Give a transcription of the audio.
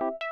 you